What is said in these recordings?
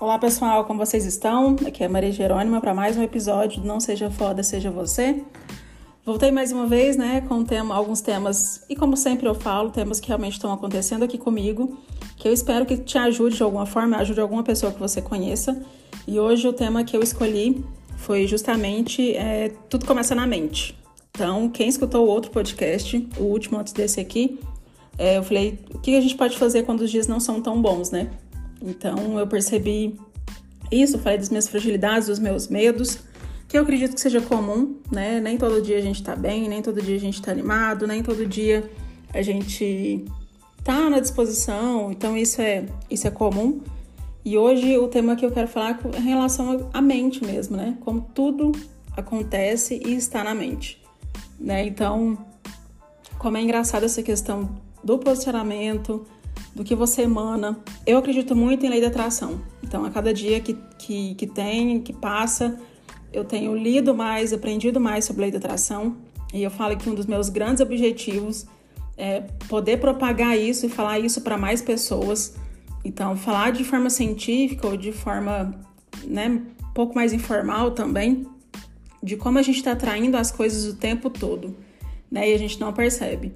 Olá pessoal, como vocês estão? Aqui é Maria Jerônima para mais um episódio do Não Seja Foda, Seja Você. Voltei mais uma vez, né, com tema, alguns temas, e como sempre eu falo, temas que realmente estão acontecendo aqui comigo, que eu espero que te ajude de alguma forma, ajude alguma pessoa que você conheça. E hoje o tema que eu escolhi foi justamente é, Tudo Começa na Mente. Então, quem escutou o outro podcast, o último antes desse aqui, é, eu falei, o que a gente pode fazer quando os dias não são tão bons, né? Então eu percebi isso, falei das minhas fragilidades, dos meus medos, que eu acredito que seja comum, né? Nem todo dia a gente tá bem, nem todo dia a gente tá animado, nem todo dia a gente tá na disposição. Então isso é isso é comum. E hoje o tema que eu quero falar é em relação à mente mesmo, né? Como tudo acontece e está na mente, né? Então, como é engraçada essa questão do posicionamento, do que você emana. Eu acredito muito em lei da atração. Então, a cada dia que, que, que tem, que passa, eu tenho lido mais, aprendido mais sobre lei da atração. E eu falo que um dos meus grandes objetivos é poder propagar isso e falar isso para mais pessoas. Então, falar de forma científica ou de forma né, um pouco mais informal também, de como a gente está atraindo as coisas o tempo todo, né? E a gente não percebe.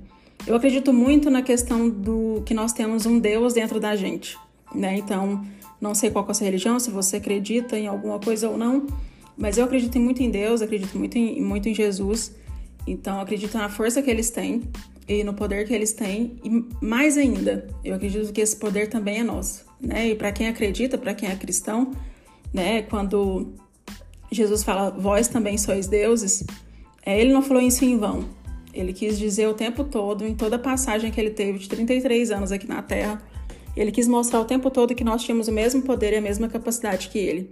Eu acredito muito na questão do que nós temos um Deus dentro da gente, né? Então, não sei qual é a sua religião, se você acredita em alguma coisa ou não, mas eu acredito muito em Deus, acredito muito em, muito em Jesus. Então, acredito na força que eles têm e no poder que eles têm. E mais ainda, eu acredito que esse poder também é nosso, né? E para quem acredita, para quem é cristão, né? Quando Jesus fala, vós também sois deuses, é, ele não falou isso em vão. Ele quis dizer o tempo todo, em toda a passagem que ele teve de 33 anos aqui na Terra, ele quis mostrar o tempo todo que nós tínhamos o mesmo poder e a mesma capacidade que ele.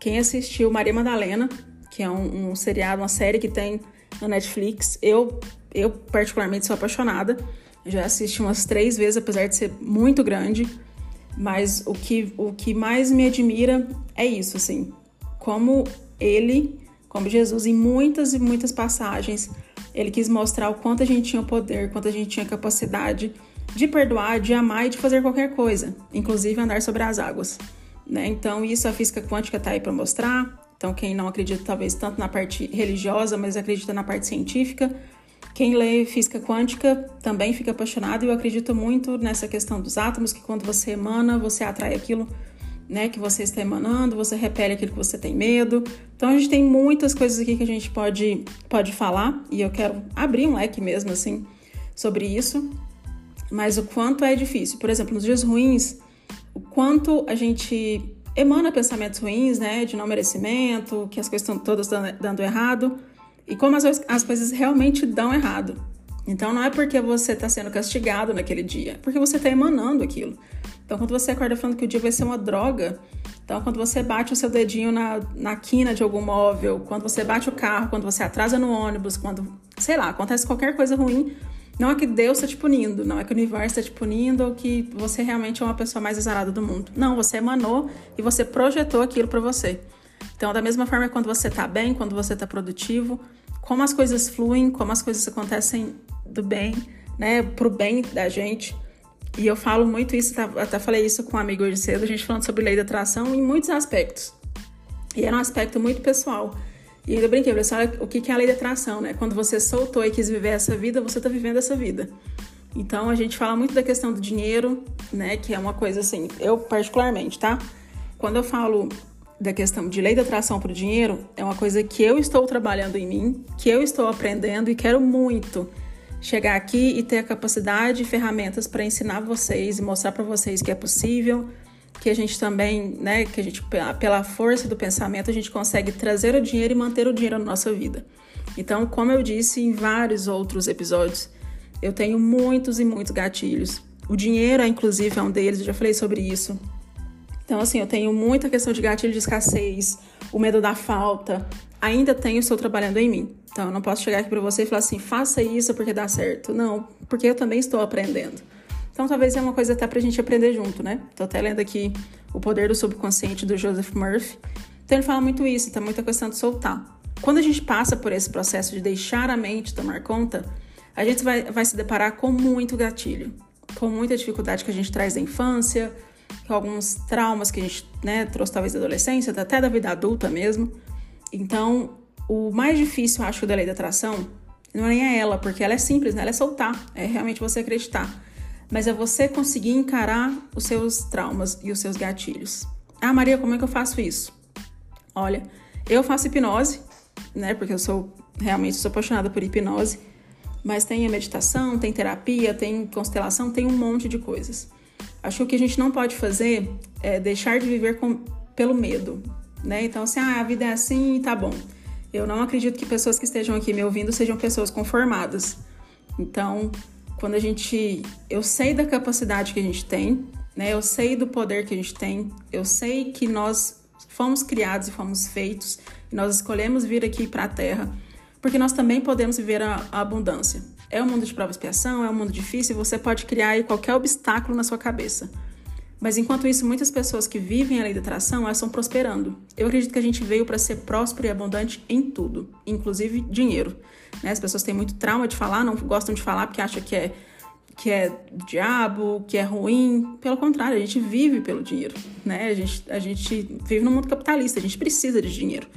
Quem assistiu Maria Madalena, que é um, um seriado, uma série que tem na Netflix, eu, eu particularmente sou apaixonada. Já assisti umas três vezes, apesar de ser muito grande. Mas o que, o que mais me admira é isso, assim. Como ele, como Jesus, em muitas e muitas passagens, ele quis mostrar o quanto a gente tinha poder, quanto a gente tinha capacidade de perdoar, de amar e de fazer qualquer coisa, inclusive andar sobre as águas. Né? Então, isso a física quântica está aí para mostrar. Então, quem não acredita, talvez, tanto na parte religiosa, mas acredita na parte científica, quem lê física quântica também fica apaixonado. Eu acredito muito nessa questão dos átomos, que quando você emana, você atrai aquilo né, que você está emanando, você repele aquilo que você tem medo. Então a gente tem muitas coisas aqui que a gente pode, pode falar e eu quero abrir um leque mesmo assim sobre isso. Mas o quanto é difícil. Por exemplo, nos dias ruins, o quanto a gente emana pensamentos ruins, né, de não merecimento, que as coisas estão todas dando, errado e como as, as coisas realmente dão errado. Então não é porque você está sendo castigado naquele dia, é porque você está emanando aquilo. Então, quando você acorda falando que o dia vai ser uma droga, então quando você bate o seu dedinho na, na quina de algum móvel, quando você bate o carro, quando você atrasa no ônibus, quando, sei lá, acontece qualquer coisa ruim, não é que Deus está te punindo, não é que o universo está te punindo ou que você realmente é uma pessoa mais azarada do mundo. Não, você emanou e você projetou aquilo para você. Então, da mesma forma, quando você está bem, quando você está produtivo, como as coisas fluem, como as coisas acontecem do bem, né, pro bem da gente, e eu falo muito isso, tá, até falei isso com um amigo hoje cedo, a gente falando sobre lei da atração em muitos aspectos. E era um aspecto muito pessoal. E ainda brinquei, falei assim, olha o que é a lei da atração, né? Quando você soltou e quis viver essa vida, você está vivendo essa vida. Então a gente fala muito da questão do dinheiro, né? Que é uma coisa assim, eu particularmente, tá? Quando eu falo da questão de lei da atração para o dinheiro, é uma coisa que eu estou trabalhando em mim, que eu estou aprendendo e quero muito chegar aqui e ter a capacidade e ferramentas para ensinar vocês e mostrar para vocês que é possível, que a gente também, né, que a gente pela força do pensamento a gente consegue trazer o dinheiro e manter o dinheiro na nossa vida. Então, como eu disse em vários outros episódios, eu tenho muitos e muitos gatilhos. O dinheiro, inclusive, é um deles, eu já falei sobre isso. Então, assim, eu tenho muita questão de gatilho de escassez, o medo da falta. Ainda tenho, estou trabalhando em mim. Então, eu não posso chegar aqui para você e falar assim, faça isso porque dá certo. Não, porque eu também estou aprendendo. Então, talvez é uma coisa até para a gente aprender junto, né? Estou até lendo aqui O Poder do Subconsciente, do Joseph Murphy. Então, ele fala muito isso, tá muita questão de soltar. Quando a gente passa por esse processo de deixar a mente tomar conta, a gente vai, vai se deparar com muito gatilho, com muita dificuldade que a gente traz da infância, com alguns traumas que a gente né, trouxe talvez da adolescência, até da vida adulta mesmo. Então, o mais difícil, acho, da lei da atração não é nem ela, porque ela é simples, né? Ela é soltar, é realmente você acreditar. Mas é você conseguir encarar os seus traumas e os seus gatilhos. Ah, Maria, como é que eu faço isso? Olha, eu faço hipnose, né? Porque eu sou realmente sou apaixonada por hipnose. Mas tem a meditação, tem terapia, tem constelação, tem um monte de coisas. Acho que o que a gente não pode fazer é deixar de viver com, pelo medo, né? Então, assim, ah, a vida é assim tá bom. Eu não acredito que pessoas que estejam aqui me ouvindo sejam pessoas conformadas. Então, quando a gente. Eu sei da capacidade que a gente tem, né? Eu sei do poder que a gente tem, eu sei que nós fomos criados e fomos feitos, e nós escolhemos vir aqui para a Terra, porque nós também podemos viver a, a abundância. É um mundo de prova e expiação, é um mundo difícil, você pode criar aí qualquer obstáculo na sua cabeça. Mas enquanto isso, muitas pessoas que vivem a lei da atração, elas estão prosperando. Eu acredito que a gente veio para ser próspero e abundante em tudo, inclusive dinheiro. Né? As pessoas têm muito trauma de falar, não gostam de falar porque acham que é que é diabo, que é ruim. Pelo contrário, a gente vive pelo dinheiro, né? A gente, a gente vive no mundo capitalista, a gente precisa de dinheiro.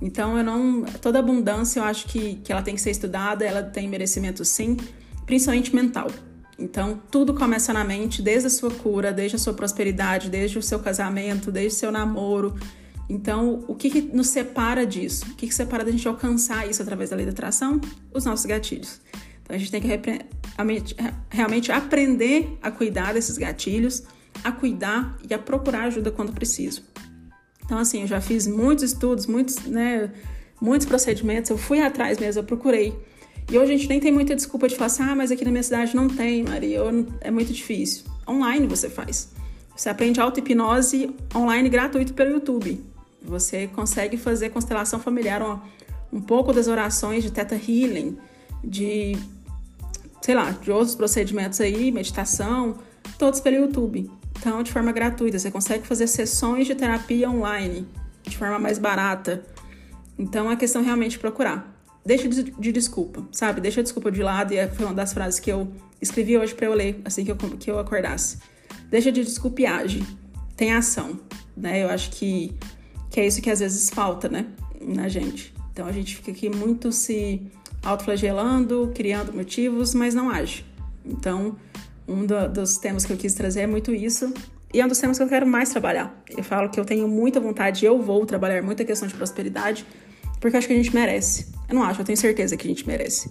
Então, eu não. Toda abundância eu acho que, que ela tem que ser estudada, ela tem merecimento sim, principalmente mental. Então, tudo começa na mente, desde a sua cura, desde a sua prosperidade, desde o seu casamento, desde o seu namoro. Então, o que, que nos separa disso? O que, que separa da gente alcançar isso através da lei da atração? Os nossos gatilhos. Então, a gente tem que realmente aprender a cuidar desses gatilhos, a cuidar e a procurar ajuda quando preciso. Então, assim, eu já fiz muitos estudos, muitos, né, muitos procedimentos, eu fui atrás mesmo, eu procurei e hoje a gente nem tem muita desculpa de falar assim, ah, mas aqui na minha cidade não tem, Maria, é muito difícil. Online você faz. Você aprende auto-hipnose online gratuito pelo YouTube. Você consegue fazer constelação familiar, um, um pouco das orações de Theta Healing, de, sei lá, de outros procedimentos aí, meditação, todos pelo YouTube. Então, de forma gratuita, você consegue fazer sessões de terapia online, de forma mais barata. Então, a questão é realmente procurar deixa de, de, desculpa, sabe? Deixa a desculpa de lado, e foi uma das frases que eu escrevi hoje para eu ler assim que eu, que eu acordasse. Deixa de desculpa e age. Tem ação, né? Eu acho que, que é isso que às vezes falta, né? Na gente. Então a gente fica aqui muito se autoflagelando, criando motivos, mas não age. Então, um do, dos temas que eu quis trazer é muito isso. E é um dos temas que eu quero mais trabalhar. Eu falo que eu tenho muita vontade, eu vou trabalhar muita questão de prosperidade, porque eu acho que a gente merece. Eu não acho, eu tenho certeza que a gente merece.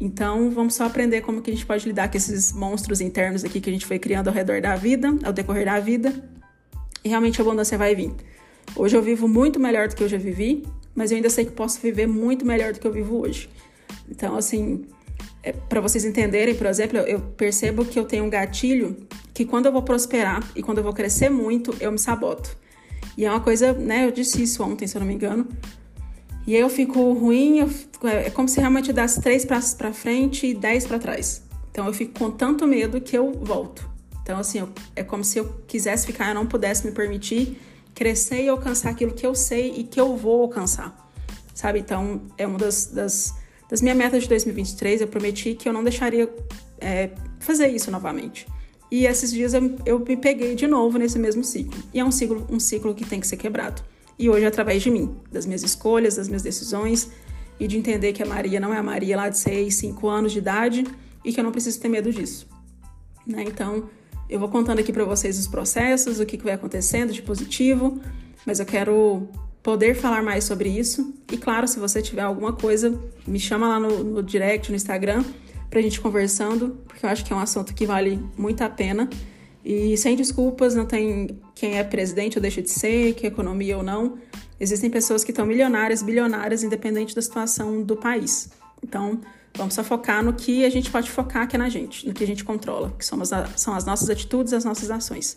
Então, vamos só aprender como que a gente pode lidar com esses monstros internos aqui que a gente foi criando ao redor da vida, ao decorrer da vida. E realmente a abundância vai vir. Hoje eu vivo muito melhor do que eu já vivi, mas eu ainda sei que posso viver muito melhor do que eu vivo hoje. Então, assim, é, para vocês entenderem, por exemplo, eu percebo que eu tenho um gatilho que quando eu vou prosperar e quando eu vou crescer muito, eu me saboto. E é uma coisa, né? Eu disse isso ontem, se eu não me engano. E aí eu fico ruim, eu fico, é, é como se realmente eu desse três passos para frente e dez para trás. Então eu fico com tanto medo que eu volto. Então, assim, eu, é como se eu quisesse ficar, eu não pudesse me permitir crescer e alcançar aquilo que eu sei e que eu vou alcançar. Sabe? Então, é uma das, das, das minhas metas de 2023. Eu prometi que eu não deixaria é, fazer isso novamente. E esses dias eu, eu me peguei de novo nesse mesmo ciclo. E é um ciclo, um ciclo que tem que ser quebrado. E hoje, através de mim, das minhas escolhas, das minhas decisões e de entender que a Maria não é a Maria lá de 6, 5 anos de idade e que eu não preciso ter medo disso. Né? Então, eu vou contando aqui para vocês os processos, o que, que vai acontecendo de positivo, mas eu quero poder falar mais sobre isso. E claro, se você tiver alguma coisa, me chama lá no, no direct, no Instagram, pra gente conversando, porque eu acho que é um assunto que vale muito a pena. E sem desculpas, não tem quem é presidente ou deixa de ser, que é economia ou não. Existem pessoas que estão milionárias, bilionárias, independente da situação do país. Então, vamos só focar no que a gente pode focar, que é na gente, no que a gente controla, que somos são as nossas atitudes, as nossas ações.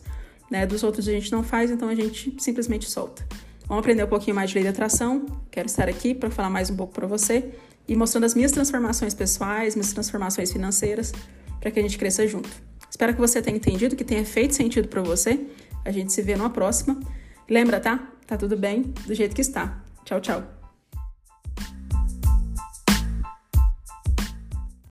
Né? Dos outros a gente não faz, então a gente simplesmente solta. Vamos aprender um pouquinho mais de lei de atração. Quero estar aqui para falar mais um pouco para você e mostrando as minhas transformações pessoais, minhas transformações financeiras, para que a gente cresça junto. Espero que você tenha entendido, que tenha feito sentido para você. A gente se vê numa próxima. Lembra, tá? Tá tudo bem do jeito que está. Tchau, tchau.